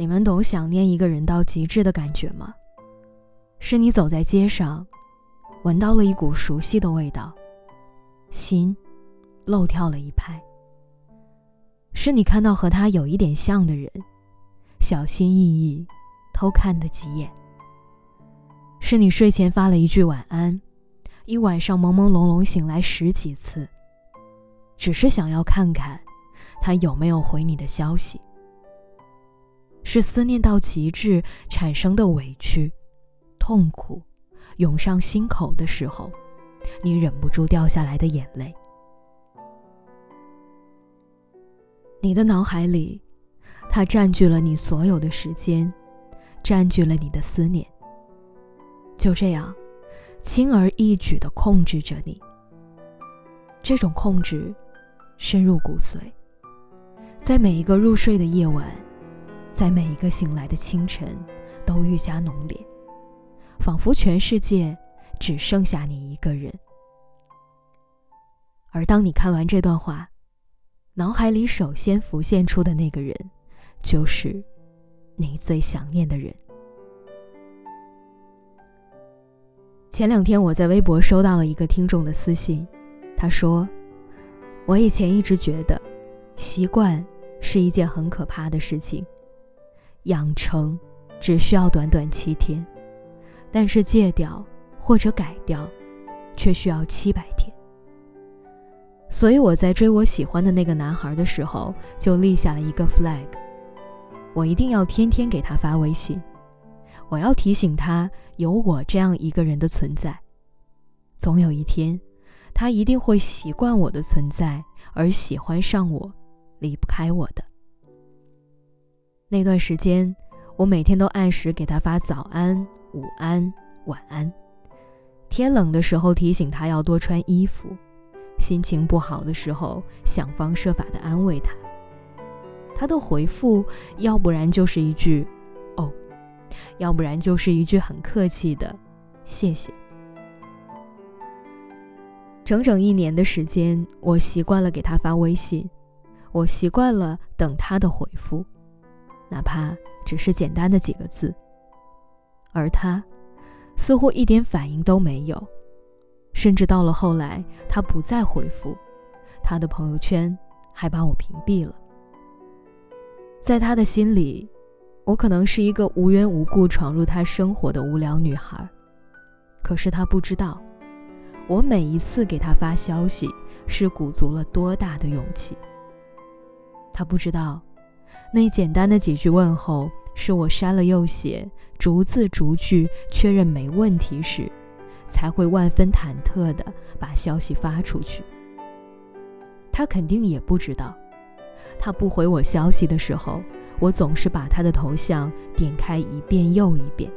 你们懂想念一个人到极致的感觉吗？是你走在街上，闻到了一股熟悉的味道，心漏跳了一拍。是你看到和他有一点像的人，小心翼翼偷看的几眼。是你睡前发了一句晚安，一晚上朦朦胧胧醒来十几次，只是想要看看他有没有回你的消息。是思念到极致产生的委屈、痛苦涌上心口的时候，你忍不住掉下来的眼泪。你的脑海里，它占据了你所有的时间，占据了你的思念。就这样，轻而易举地控制着你。这种控制，深入骨髓，在每一个入睡的夜晚。在每一个醒来的清晨，都愈加浓烈，仿佛全世界只剩下你一个人。而当你看完这段话，脑海里首先浮现出的那个人，就是你最想念的人。前两天我在微博收到了一个听众的私信，他说：“我以前一直觉得，习惯是一件很可怕的事情。”养成只需要短短七天，但是戒掉或者改掉，却需要七百天。所以我在追我喜欢的那个男孩的时候，就立下了一个 flag：我一定要天天给他发微信，我要提醒他有我这样一个人的存在。总有一天，他一定会习惯我的存在，而喜欢上我，离不开我的。那段时间，我每天都按时给他发早安、午安、晚安。天冷的时候提醒他要多穿衣服，心情不好的时候想方设法的安慰他。他的回复，要不然就是一句“哦”，要不然就是一句很客气的“谢谢”。整整一年的时间，我习惯了给他发微信，我习惯了等他的回复。哪怕只是简单的几个字，而他似乎一点反应都没有，甚至到了后来，他不再回复，他的朋友圈还把我屏蔽了。在他的心里，我可能是一个无缘无故闯入他生活的无聊女孩，可是他不知道，我每一次给他发消息是鼓足了多大的勇气。他不知道。那简单的几句问候，是我删了又写，逐字逐句确认没问题时，才会万分忐忑地把消息发出去。他肯定也不知道，他不回我消息的时候，我总是把他的头像点开一遍又一遍，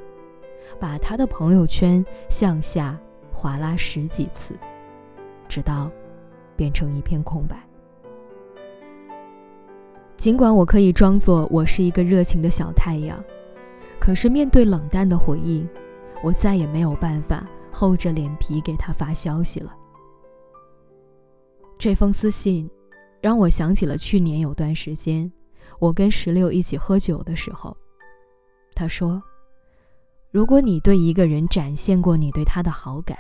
把他的朋友圈向下划拉十几次，直到变成一片空白。尽管我可以装作我是一个热情的小太阳，可是面对冷淡的回应，我再也没有办法厚着脸皮给他发消息了。这封私信让我想起了去年有段时间，我跟石榴一起喝酒的时候，他说：“如果你对一个人展现过你对他的好感，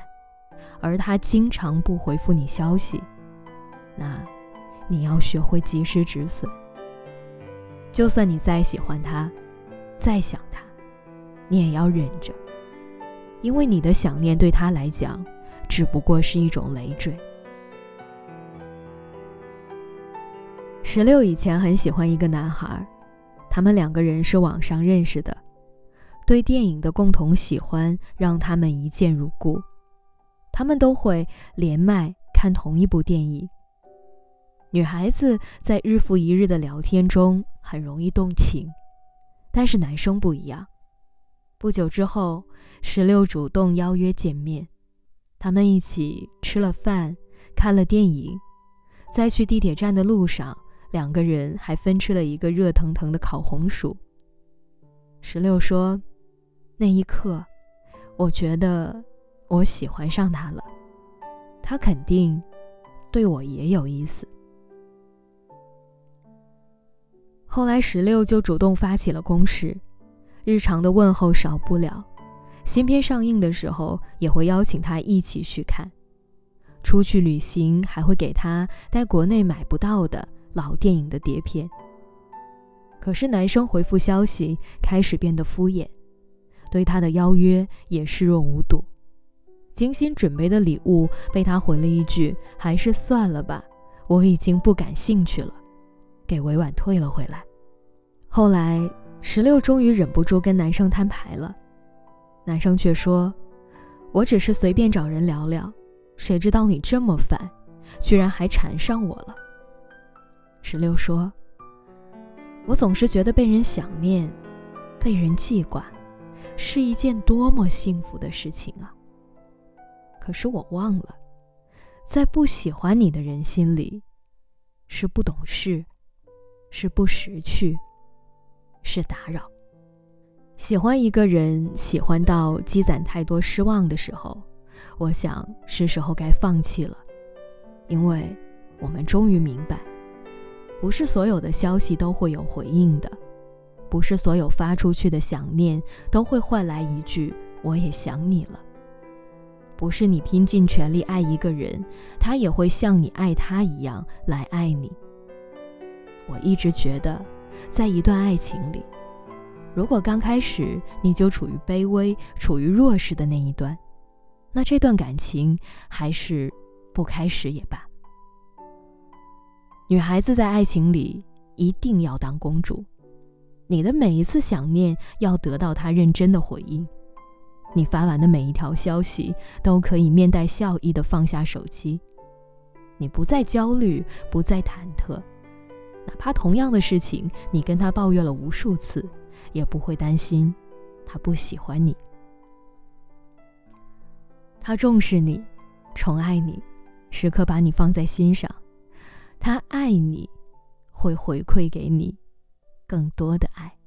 而他经常不回复你消息，那你要学会及时止损。”就算你再喜欢他，再想他，你也要忍着，因为你的想念对他来讲，只不过是一种累赘。十六以前很喜欢一个男孩，他们两个人是网上认识的，对电影的共同喜欢让他们一见如故，他们都会连麦看同一部电影。女孩子在日复一日的聊天中很容易动情，但是男生不一样。不久之后，石榴主动邀约见面，他们一起吃了饭，看了电影，在去地铁站的路上，两个人还分吃了一个热腾腾的烤红薯。石榴说：“那一刻，我觉得我喜欢上他了，他肯定对我也有意思。”后来石榴就主动发起了攻势，日常的问候少不了，新片上映的时候也会邀请他一起去看，出去旅行还会给他带国内买不到的老电影的碟片。可是男生回复消息开始变得敷衍，对他的邀约也视若无睹，精心准备的礼物被他回了一句“还是算了吧，我已经不感兴趣了”，给委婉退了回来。后来石榴终于忍不住跟男生摊牌了，男生却说：“我只是随便找人聊聊，谁知道你这么烦，居然还缠上我了。”石榴说。我总是觉得被人想念、被人记挂，是一件多么幸福的事情啊！可是我忘了，在不喜欢你的人心里，是不懂事，是不识趣，是打扰。喜欢一个人，喜欢到积攒太多失望的时候，我想是时候该放弃了，因为我们终于明白。不是所有的消息都会有回应的，不是所有发出去的想念都会换来一句“我也想你了”。不是你拼尽全力爱一个人，他也会像你爱他一样来爱你。我一直觉得，在一段爱情里，如果刚开始你就处于卑微、处于弱势的那一端，那这段感情还是不开始也罢。女孩子在爱情里一定要当公主，你的每一次想念要得到他认真的回应，你发完的每一条消息都可以面带笑意的放下手机，你不再焦虑，不再忐忑，哪怕同样的事情你跟他抱怨了无数次，也不会担心他不喜欢你。他重视你，宠爱你，时刻把你放在心上。他爱你，会回馈给你更多的爱。